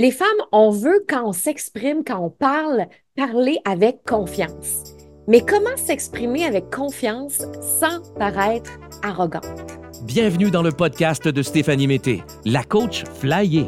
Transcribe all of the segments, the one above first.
Les femmes, on veut quand on s'exprime, quand on parle, parler avec confiance. Mais comment s'exprimer avec confiance sans paraître arrogante? Bienvenue dans le podcast de Stéphanie Mété, la coach Flyer.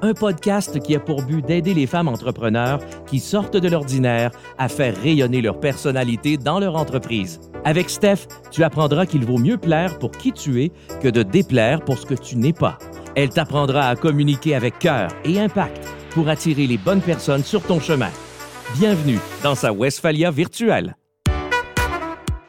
Un podcast qui a pour but d'aider les femmes entrepreneurs qui sortent de l'ordinaire à faire rayonner leur personnalité dans leur entreprise. Avec Steph, tu apprendras qu'il vaut mieux plaire pour qui tu es que de déplaire pour ce que tu n'es pas. Elle t'apprendra à communiquer avec cœur et impact pour attirer les bonnes personnes sur ton chemin. Bienvenue dans sa Westphalia virtuelle.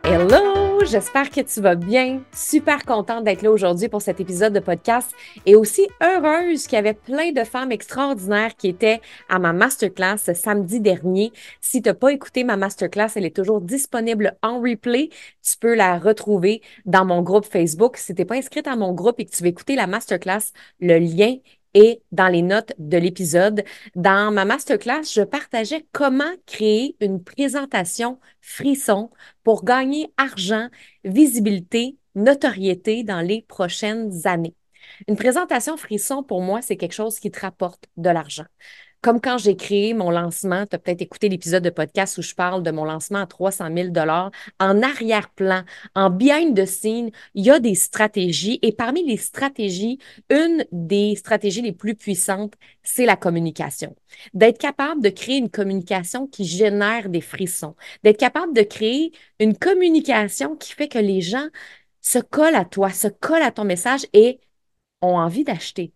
Hello, j'espère que tu vas bien. Super contente d'être là aujourd'hui pour cet épisode de podcast et aussi heureuse qu'il y avait plein de femmes extraordinaires qui étaient à ma masterclass samedi dernier. Si tu n'as pas écouté ma masterclass, elle est toujours disponible en replay. Tu peux la retrouver dans mon groupe Facebook. Si tu n'es pas inscrite à mon groupe et que tu veux écouter la masterclass, le lien et dans les notes de l'épisode. Dans ma masterclass, je partageais comment créer une présentation frisson pour gagner argent, visibilité, notoriété dans les prochaines années. Une présentation frisson, pour moi, c'est quelque chose qui te rapporte de l'argent. Comme quand j'ai créé mon lancement, tu as peut-être écouté l'épisode de podcast où je parle de mon lancement à 300 000 En arrière-plan, en behind the scene, il y a des stratégies et parmi les stratégies, une des stratégies les plus puissantes, c'est la communication. D'être capable de créer une communication qui génère des frissons, d'être capable de créer une communication qui fait que les gens se collent à toi, se collent à ton message et ont envie d'acheter.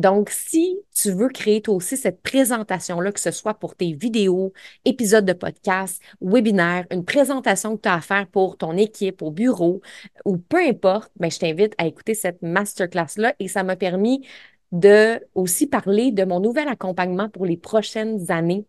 Donc, si tu veux créer toi aussi cette présentation-là, que ce soit pour tes vidéos, épisodes de podcast, webinaires, une présentation que tu as à faire pour ton équipe au bureau ou peu importe, ben, je t'invite à écouter cette masterclass-là et ça m'a permis de aussi parler de mon nouvel accompagnement pour les prochaines années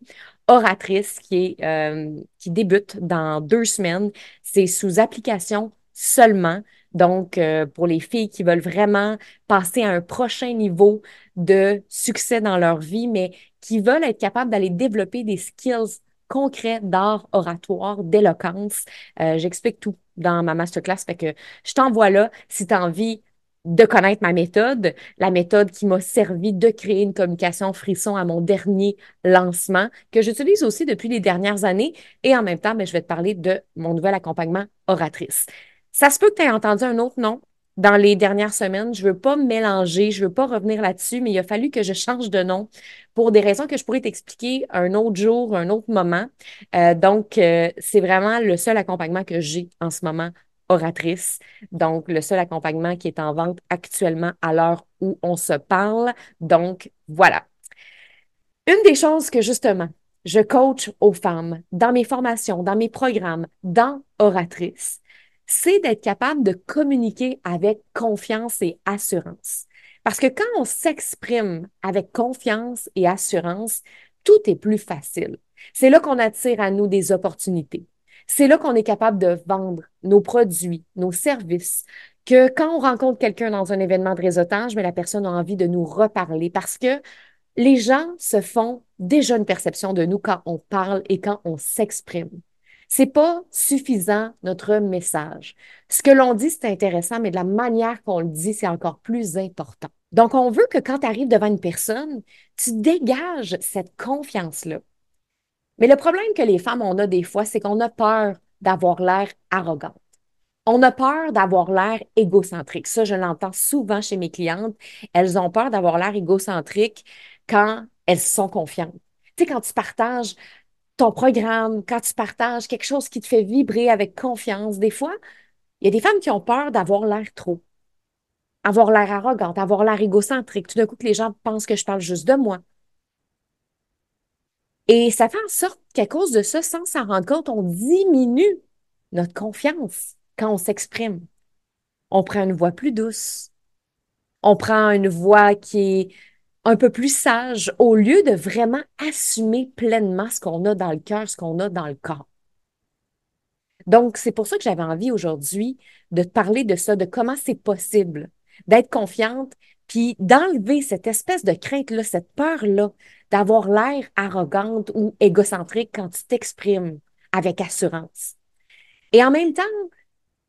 oratrice qui est euh, qui débute dans deux semaines. C'est sous application seulement. Donc, euh, pour les filles qui veulent vraiment passer à un prochain niveau de succès dans leur vie, mais qui veulent être capables d'aller développer des skills concrets d'art oratoire, d'éloquence. Euh, j'explique tout dans ma masterclass. Fait que je t'envoie là si tu as envie de connaître ma méthode, la méthode qui m'a servi de créer une communication frisson à mon dernier lancement, que j'utilise aussi depuis les dernières années. Et en même temps, ben, je vais te parler de mon nouvel accompagnement oratrice. Ça se peut que tu aies entendu un autre nom dans les dernières semaines. Je ne veux pas mélanger, je ne veux pas revenir là-dessus, mais il a fallu que je change de nom pour des raisons que je pourrais t'expliquer un autre jour, un autre moment. Euh, donc, euh, c'est vraiment le seul accompagnement que j'ai en ce moment oratrice. Donc, le seul accompagnement qui est en vente actuellement à l'heure où on se parle. Donc, voilà. Une des choses que justement, je coach aux femmes dans mes formations, dans mes programmes, dans Oratrice, c'est d'être capable de communiquer avec confiance et assurance. Parce que quand on s'exprime avec confiance et assurance, tout est plus facile. C'est là qu'on attire à nous des opportunités. C'est là qu'on est capable de vendre nos produits, nos services, que quand on rencontre quelqu'un dans un événement de réseautage, mais la personne a envie de nous reparler parce que les gens se font déjà une perception de nous quand on parle et quand on s'exprime. C'est pas suffisant notre message. Ce que l'on dit, c'est intéressant, mais de la manière qu'on le dit, c'est encore plus important. Donc, on veut que quand tu arrives devant une personne, tu dégages cette confiance-là. Mais le problème que les femmes, on a des fois, c'est qu'on a peur d'avoir l'air arrogante. On a peur d'avoir l'air égocentrique. Ça, je l'entends souvent chez mes clientes. Elles ont peur d'avoir l'air égocentrique quand elles sont confiantes. Tu sais, quand tu partages ton programme, quand tu partages quelque chose qui te fait vibrer avec confiance, des fois, il y a des femmes qui ont peur d'avoir l'air trop, avoir l'air arrogante, avoir l'air égocentrique. Tout d'un coup, que les gens pensent que je parle juste de moi. Et ça fait en sorte qu'à cause de ça, sans s'en rendre compte, on diminue notre confiance quand on s'exprime. On prend une voix plus douce. On prend une voix qui est un peu plus sage au lieu de vraiment assumer pleinement ce qu'on a dans le cœur, ce qu'on a dans le corps. Donc, c'est pour ça que j'avais envie aujourd'hui de parler de ça, de comment c'est possible d'être confiante, puis d'enlever cette espèce de crainte-là, cette peur-là, d'avoir l'air arrogante ou égocentrique quand tu t'exprimes avec assurance. Et en même temps,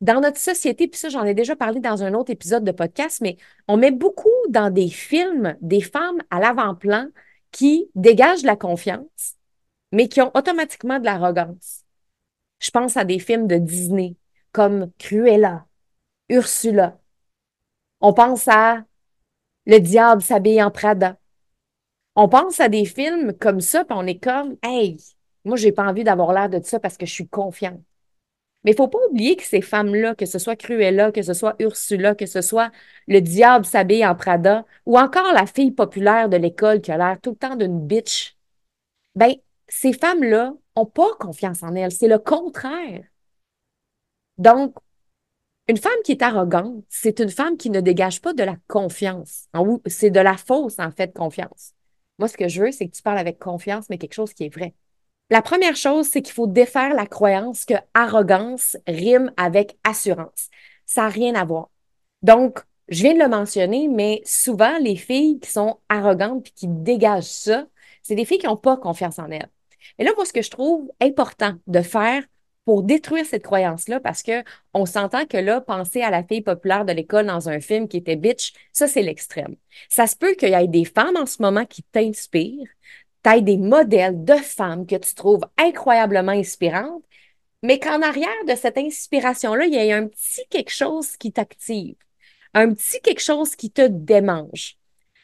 dans notre société, puis ça, j'en ai déjà parlé dans un autre épisode de podcast, mais on met beaucoup dans des films des femmes à l'avant-plan qui dégagent de la confiance, mais qui ont automatiquement de l'arrogance. Je pense à des films de Disney comme Cruella, Ursula. On pense à Le diable s'habille en Prada. On pense à des films comme ça, puis on est comme, hey, moi, j'ai pas envie d'avoir l'air de ça parce que je suis confiante. Mais il faut pas oublier que ces femmes-là, que ce soit Cruella, que ce soit Ursula, que ce soit le diable s'habille en Prada, ou encore la fille populaire de l'école qui a l'air tout le temps d'une bitch, ben, ces femmes-là ont pas confiance en elles. C'est le contraire. Donc, une femme qui est arrogante, c'est une femme qui ne dégage pas de la confiance. C'est de la fausse, en fait, confiance. Moi, ce que je veux, c'est que tu parles avec confiance, mais quelque chose qui est vrai. La première chose, c'est qu'il faut défaire la croyance que arrogance rime avec assurance. Ça n'a rien à voir. Donc, je viens de le mentionner, mais souvent, les filles qui sont arrogantes et qui dégagent ça, c'est des filles qui n'ont pas confiance en elles. Et là, moi, ce que je trouve important de faire pour détruire cette croyance-là, parce que on s'entend que là, penser à la fille populaire de l'école dans un film qui était bitch, ça, c'est l'extrême. Ça se peut qu'il y ait des femmes en ce moment qui t'inspirent, tu des modèles de femmes que tu trouves incroyablement inspirantes, mais qu'en arrière de cette inspiration-là, il y a un petit quelque chose qui t'active, un petit quelque chose qui te démange.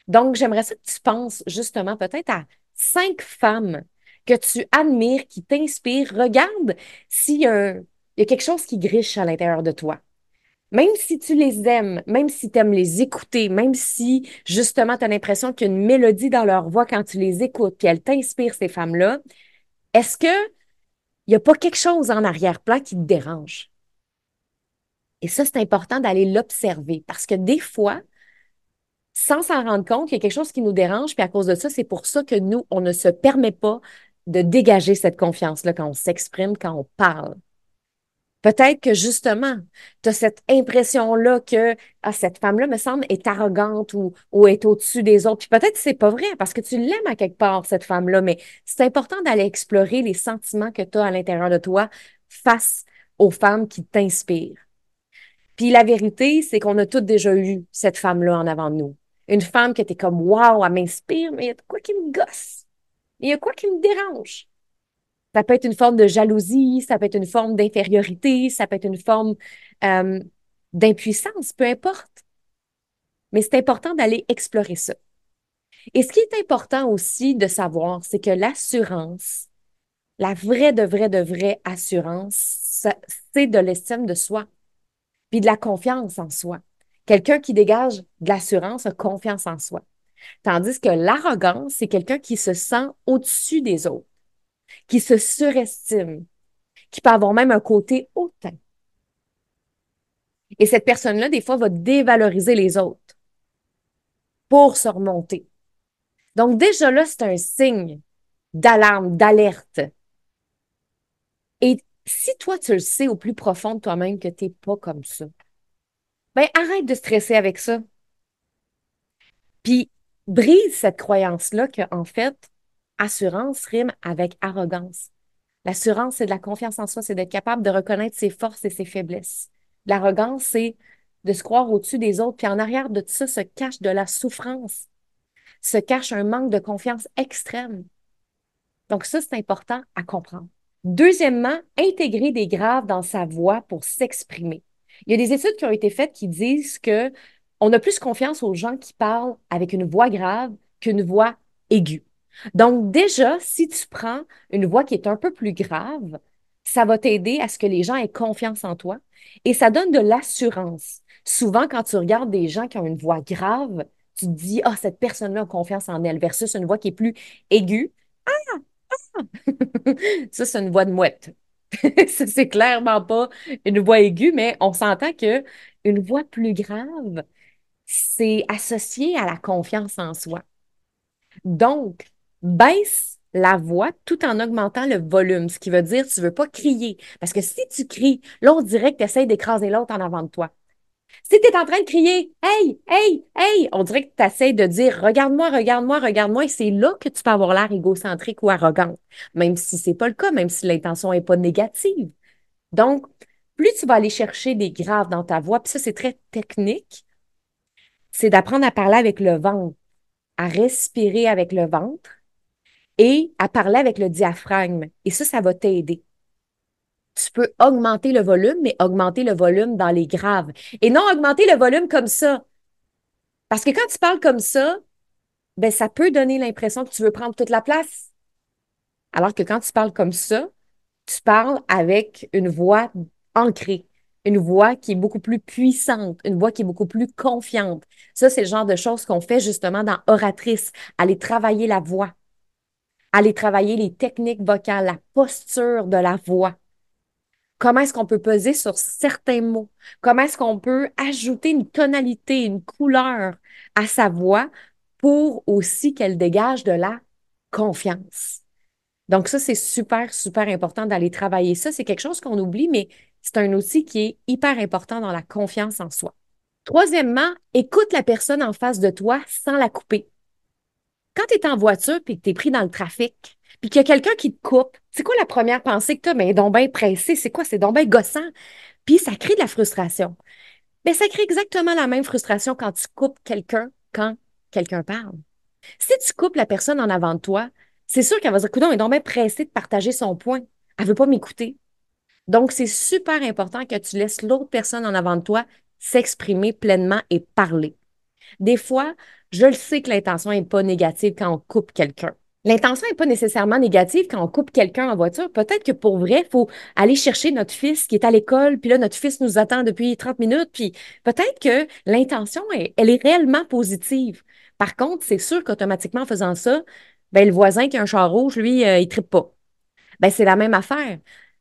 Donc, j'aimerais ça que tu penses justement peut-être à cinq femmes que tu admires, qui t'inspirent. Regarde s'il y, a quelque chose qui griche à l'intérieur de toi. Même si tu les aimes, même si tu aimes les écouter, même si justement tu as l'impression qu'il y a une mélodie dans leur voix quand tu les écoutes, puis elles t'inspirent, ces femmes-là, est-ce qu'il n'y a pas quelque chose en arrière-plan qui te dérange? Et ça, c'est important d'aller l'observer parce que des fois, sans s'en rendre compte, il y a quelque chose qui nous dérange, puis à cause de ça, c'est pour ça que nous, on ne se permet pas de dégager cette confiance-là quand on s'exprime, quand on parle. Peut-être que justement, tu as cette impression-là que ah, cette femme-là, me semble, est arrogante ou, ou est au-dessus des autres. Puis peut-être que c'est pas vrai parce que tu l'aimes à quelque part, cette femme-là, mais c'est important d'aller explorer les sentiments que tu as à l'intérieur de toi face aux femmes qui t'inspirent. Puis la vérité, c'est qu'on a toutes déjà eu cette femme-là en avant de nous. Une femme qui était comme Waouh, elle m'inspire, mais il y a quoi qui me gosse? Il y a quoi qui me dérange? Ça peut être une forme de jalousie, ça peut être une forme d'infériorité, ça peut être une forme euh, d'impuissance, peu importe. Mais c'est important d'aller explorer ça. Et ce qui est important aussi de savoir, c'est que l'assurance, la vraie de vraie de vraie assurance, c'est de l'estime de soi, puis de la confiance en soi. Quelqu'un qui dégage de l'assurance a confiance en soi. Tandis que l'arrogance, c'est quelqu'un qui se sent au-dessus des autres qui se surestime, qui peut avoir même un côté hautain. Et cette personne-là, des fois, va dévaloriser les autres pour se remonter. Donc déjà là, c'est un signe d'alarme, d'alerte. Et si toi, tu le sais au plus profond de toi-même que tu n'es pas comme ça, ben arrête de stresser avec ça. Puis brise cette croyance-là qu'en fait, assurance rime avec arrogance. L'assurance, c'est de la confiance en soi, c'est d'être capable de reconnaître ses forces et ses faiblesses. L'arrogance, c'est de se croire au-dessus des autres, puis en arrière de tout ça se cache de la souffrance, se cache un manque de confiance extrême. Donc ça, c'est important à comprendre. Deuxièmement, intégrer des graves dans sa voix pour s'exprimer. Il y a des études qui ont été faites qui disent que on a plus confiance aux gens qui parlent avec une voix grave qu'une voix aiguë. Donc déjà, si tu prends une voix qui est un peu plus grave, ça va t'aider à ce que les gens aient confiance en toi et ça donne de l'assurance. Souvent, quand tu regardes des gens qui ont une voix grave, tu te dis, ah, cette personne-là a confiance en elle versus une voix qui est plus aiguë. Ah! ah! ça, c'est une voix de mouette. ça, c'est clairement pas une voix aiguë, mais on s'entend que une voix plus grave, c'est associé à la confiance en soi. Donc, baisse la voix tout en augmentant le volume, ce qui veut dire tu veux pas crier. Parce que si tu cries, là, on dirait que tu d'écraser l'autre en avant de toi. Si tu es en train de crier, hey, hey, hey, on dirait que tu essaies de dire, regarde-moi, regarde-moi, regarde-moi, et c'est là que tu peux avoir l'air égocentrique ou arrogant, même si c'est pas le cas, même si l'intention n'est pas négative. Donc, plus tu vas aller chercher des graves dans ta voix, puis ça, c'est très technique, c'est d'apprendre à parler avec le ventre, à respirer avec le ventre et à parler avec le diaphragme. Et ça, ça va t'aider. Tu peux augmenter le volume, mais augmenter le volume dans les graves. Et non augmenter le volume comme ça. Parce que quand tu parles comme ça, ben, ça peut donner l'impression que tu veux prendre toute la place. Alors que quand tu parles comme ça, tu parles avec une voix ancrée, une voix qui est beaucoup plus puissante, une voix qui est beaucoup plus confiante. Ça, c'est le genre de choses qu'on fait justement dans Oratrice, aller travailler la voix, aller travailler les techniques vocales, la posture de la voix. Comment est-ce qu'on peut peser sur certains mots? Comment est-ce qu'on peut ajouter une tonalité, une couleur à sa voix pour aussi qu'elle dégage de la confiance? Donc ça, c'est super, super important d'aller travailler ça. C'est quelque chose qu'on oublie, mais c'est un outil qui est hyper important dans la confiance en soi. Troisièmement, écoute la personne en face de toi sans la couper. Quand tu es en voiture et que tu es pris dans le trafic, puis qu'il y a quelqu'un qui te coupe, c'est quoi la première pensée que tu as? Mais donc bien pressé, c'est quoi? C'est donc bien gossant. Puis ça crée de la frustration. Mais ça crée exactement la même frustration quand tu coupes quelqu'un quand quelqu'un parle. Si tu coupes la personne en avant de toi, c'est sûr qu'elle va dire, écoute, elle est donc bien de partager son point. Elle veut pas m'écouter. Donc, c'est super important que tu laisses l'autre personne en avant de toi s'exprimer pleinement et parler. Des fois, je le sais que l'intention n'est pas négative quand on coupe quelqu'un. L'intention n'est pas nécessairement négative quand on coupe quelqu'un en voiture. Peut-être que pour vrai, il faut aller chercher notre fils qui est à l'école, puis là, notre fils nous attend depuis 30 minutes, puis peut-être que l'intention, elle est réellement positive. Par contre, c'est sûr qu'automatiquement, en faisant ça, ben, le voisin qui a un char rouge, lui, euh, il ne tripe pas. Ben, c'est la même affaire.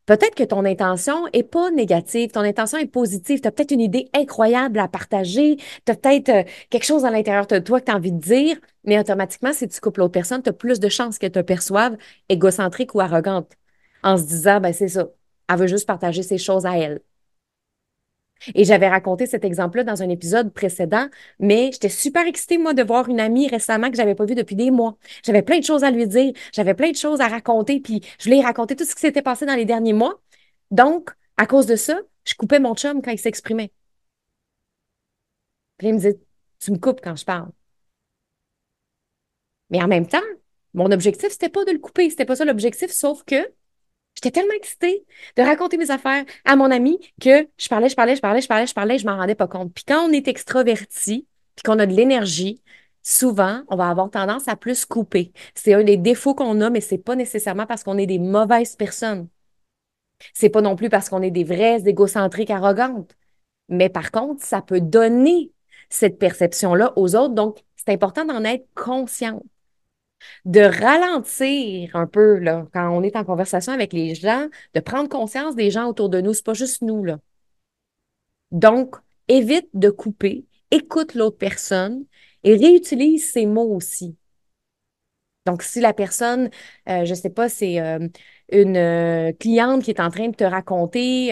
Peut-être que ton intention n'est pas négative, ton intention est positive. Tu as peut-être une idée incroyable à partager, tu as peut-être euh, quelque chose à l'intérieur de toi que tu as envie de dire, mais automatiquement, si tu coupes l'autre personne, tu as plus de chances qu'elle te perçoive égocentrique ou arrogante en se disant, ben c'est ça, elle veut juste partager ses choses à elle. Et j'avais raconté cet exemple-là dans un épisode précédent, mais j'étais super excitée, moi, de voir une amie récemment que j'avais pas vue depuis des mois. J'avais plein de choses à lui dire, j'avais plein de choses à raconter, puis je lui ai raconté tout ce qui s'était passé dans les derniers mois. Donc, à cause de ça, je coupais mon chum quand il s'exprimait. Il me disait, tu me coupes quand je parle. Mais en même temps, mon objectif, c'était pas de le couper, c'était pas ça l'objectif, sauf que J'étais tellement excitée de raconter mes affaires à mon ami que je parlais, je parlais, je parlais, je parlais, je parlais, je m'en rendais pas compte. Puis quand on est extraverti, puis qu'on a de l'énergie, souvent, on va avoir tendance à plus couper. C'est un des défauts qu'on a, mais c'est pas nécessairement parce qu'on est des mauvaises personnes. C'est pas non plus parce qu'on est des vraies égocentriques arrogantes. Mais par contre, ça peut donner cette perception-là aux autres. Donc, c'est important d'en être consciente de ralentir un peu quand on est en conversation avec les gens, de prendre conscience des gens autour de nous. C'est pas juste nous. Là. Donc, évite de couper, écoute l'autre personne et réutilise ces mots aussi. Donc, si la personne, euh, je ne sais pas, c'est euh, une euh, cliente qui est en train de te raconter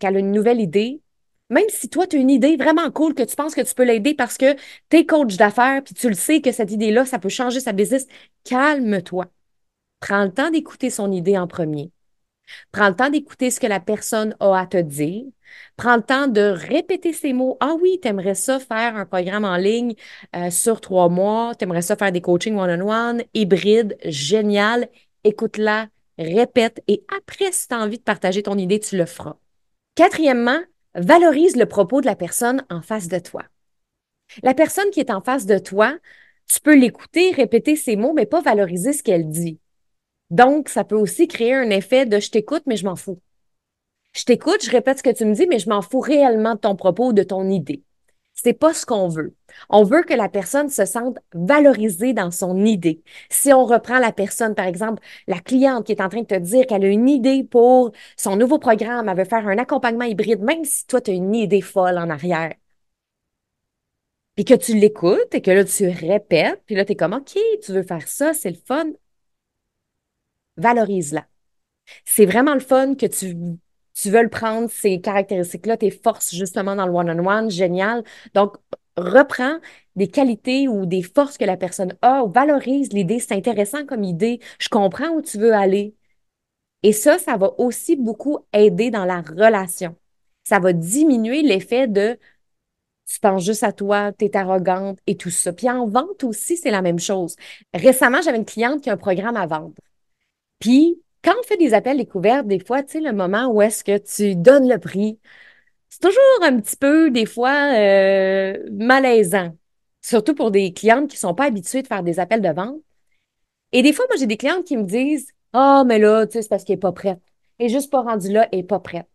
qu'elle a une nouvelle idée, même si toi, tu as une idée vraiment cool que tu penses que tu peux l'aider parce que tu es coach d'affaires puis tu le sais que cette idée-là, ça peut changer sa business, calme-toi. Prends le temps d'écouter son idée en premier. Prends le temps d'écouter ce que la personne a à te dire. Prends le temps de répéter ces mots. Ah oui, tu aimerais ça faire un programme en ligne euh, sur trois mois. Tu aimerais ça faire des coachings one-on-one, hybride, génial. Écoute-la, répète et après, si tu as envie de partager ton idée, tu le feras. Quatrièmement, valorise le propos de la personne en face de toi. La personne qui est en face de toi, tu peux l'écouter, répéter ses mots, mais pas valoriser ce qu'elle dit. Donc, ça peut aussi créer un effet de je t'écoute, mais je m'en fous. Je t'écoute, je répète ce que tu me dis, mais je m'en fous réellement de ton propos ou de ton idée. C'est pas ce qu'on veut. On veut que la personne se sente valorisée dans son idée. Si on reprend la personne, par exemple, la cliente qui est en train de te dire qu'elle a une idée pour son nouveau programme, elle veut faire un accompagnement hybride, même si toi, tu as une idée folle en arrière. Puis que tu l'écoutes et que là, tu répètes, puis là, tu es comme, OK, tu veux faire ça, c'est le fun. Valorise-la. C'est vraiment le fun que tu tu veux le prendre, ces caractéristiques-là, tes forces justement dans le one-on-one, génial. Donc, reprends des qualités ou des forces que la personne a, valorise l'idée, c'est intéressant comme idée, je comprends où tu veux aller. Et ça, ça va aussi beaucoup aider dans la relation. Ça va diminuer l'effet de tu penses juste à toi, tu es arrogante et tout ça. Puis en vente aussi, c'est la même chose. Récemment, j'avais une cliente qui a un programme à vendre. Puis quand on fait des appels découvertes, des fois, tu sais, le moment où est-ce que tu donnes le prix, c'est toujours un petit peu, des fois, euh, malaisant. Surtout pour des clientes qui ne sont pas habituées de faire des appels de vente. Et des fois, moi, j'ai des clientes qui me disent Ah, mais là, tu sais, c'est parce qu'elle n'est pas prête. Elle n'est juste pas rendue là, elle n'est pas prête.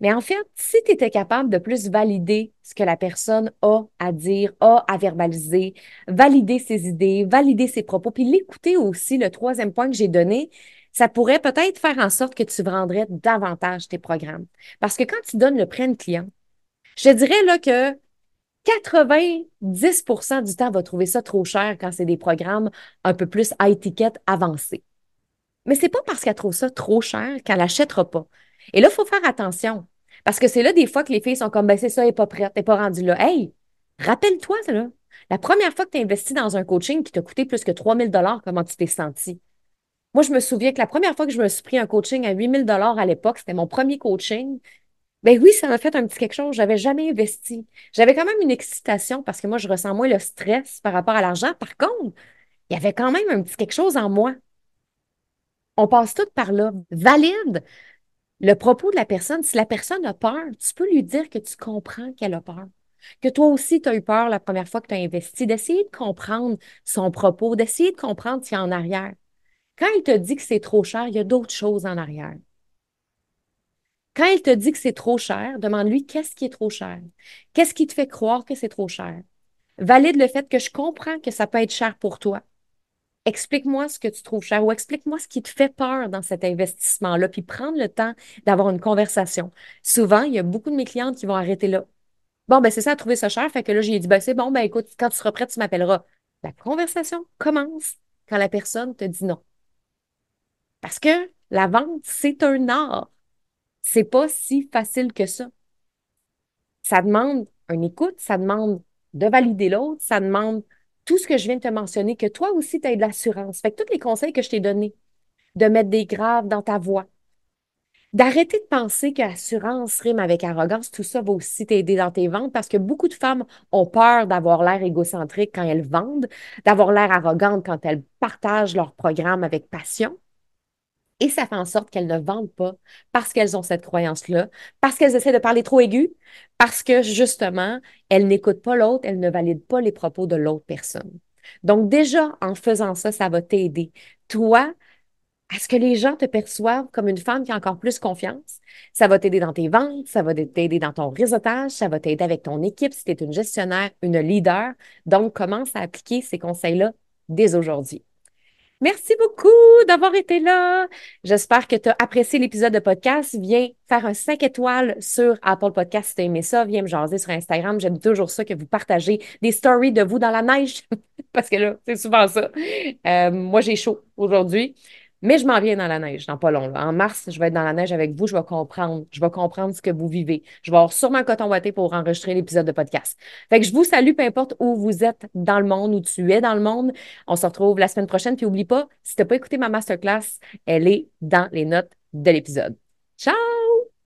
Mais en fait, si tu étais capable de plus valider ce que la personne a à dire, a à verbaliser, valider ses idées, valider ses propos, puis l'écouter aussi, le troisième point que j'ai donné, ça pourrait peut-être faire en sorte que tu vendrais davantage tes programmes. Parce que quand tu donnes le prêt à client, je dirais là que 90% du temps va trouver ça trop cher quand c'est des programmes un peu plus à étiquette avancée. Mais c'est pas parce qu'elle trouve ça trop cher qu'elle n'achètera pas. Et là, il faut faire attention. Parce que c'est là des fois que les filles sont comme, ben c'est ça, elle n'est pas prête, elle n'est pas rendue là. Hey, rappelle-toi, là, la première fois que tu as investi dans un coaching qui t'a coûté plus que 3000 dollars, comment tu t'es senti? Moi, je me souviens que la première fois que je me suis pris un coaching à 8000 dollars à l'époque, c'était mon premier coaching. Ben oui, ça m'a fait un petit quelque chose. J'avais jamais investi. J'avais quand même une excitation parce que moi, je ressens moins le stress par rapport à l'argent. Par contre, il y avait quand même un petit quelque chose en moi. On passe tout par là. Valide le propos de la personne. Si la personne a peur, tu peux lui dire que tu comprends qu'elle a peur. Que toi aussi, tu as eu peur la première fois que tu as investi, d'essayer de comprendre son propos, d'essayer de comprendre ce qu'il y a en arrière. Quand il te dit que c'est trop cher, il y a d'autres choses en arrière. Quand il te dit que c'est trop cher, demande-lui qu'est-ce qui est trop cher? Qu'est-ce qui te fait croire que c'est trop cher? Valide le fait que je comprends que ça peut être cher pour toi. Explique-moi ce que tu trouves cher ou explique-moi ce qui te fait peur dans cet investissement-là, puis prendre le temps d'avoir une conversation. Souvent, il y a beaucoup de mes clientes qui vont arrêter là. Bon, ben c'est ça, trouver ça cher. Fait que là, j'ai dit, ben c'est bon, ben écoute, quand tu seras prête, tu m'appelleras. La conversation commence quand la personne te dit non. Parce que la vente, c'est un art. C'est pas si facile que ça. Ça demande une écoute, ça demande de valider l'autre, ça demande tout ce que je viens de te mentionner, que toi aussi, tu as de l'assurance. Fait que tous les conseils que je t'ai donnés, de mettre des graves dans ta voix, d'arrêter de penser qu'assurance rime avec arrogance, tout ça va aussi t'aider dans tes ventes parce que beaucoup de femmes ont peur d'avoir l'air égocentrique quand elles vendent, d'avoir l'air arrogante quand elles partagent leur programme avec passion. Et ça fait en sorte qu'elles ne vendent pas parce qu'elles ont cette croyance-là, parce qu'elles essaient de parler trop aigu, parce que justement, elles n'écoutent pas l'autre, elles ne valident pas les propos de l'autre personne. Donc déjà, en faisant ça, ça va t'aider. Toi, à ce que les gens te perçoivent comme une femme qui a encore plus confiance. Ça va t'aider dans tes ventes, ça va t'aider dans ton réseautage, ça va t'aider avec ton équipe si tu es une gestionnaire, une leader. Donc, commence à appliquer ces conseils-là dès aujourd'hui? Merci beaucoup d'avoir été là. J'espère que tu as apprécié l'épisode de podcast. Viens faire un 5 étoiles sur Apple Podcast si tu as aimé ça. Viens me jaser sur Instagram. J'aime toujours ça que vous partagez des stories de vous dans la neige. Parce que là, c'est souvent ça. Euh, moi, j'ai chaud aujourd'hui. Mais je m'en viens dans la neige, dans pas long. En mars, je vais être dans la neige avec vous. Je vais comprendre. Je vais comprendre ce que vous vivez. Je vais avoir sûrement un coton watté pour enregistrer l'épisode de podcast. Fait que je vous salue, peu importe où vous êtes dans le monde, où tu es dans le monde. On se retrouve la semaine prochaine. Puis oublie pas, si tu n'as pas écouté ma masterclass, elle est dans les notes de l'épisode. Ciao!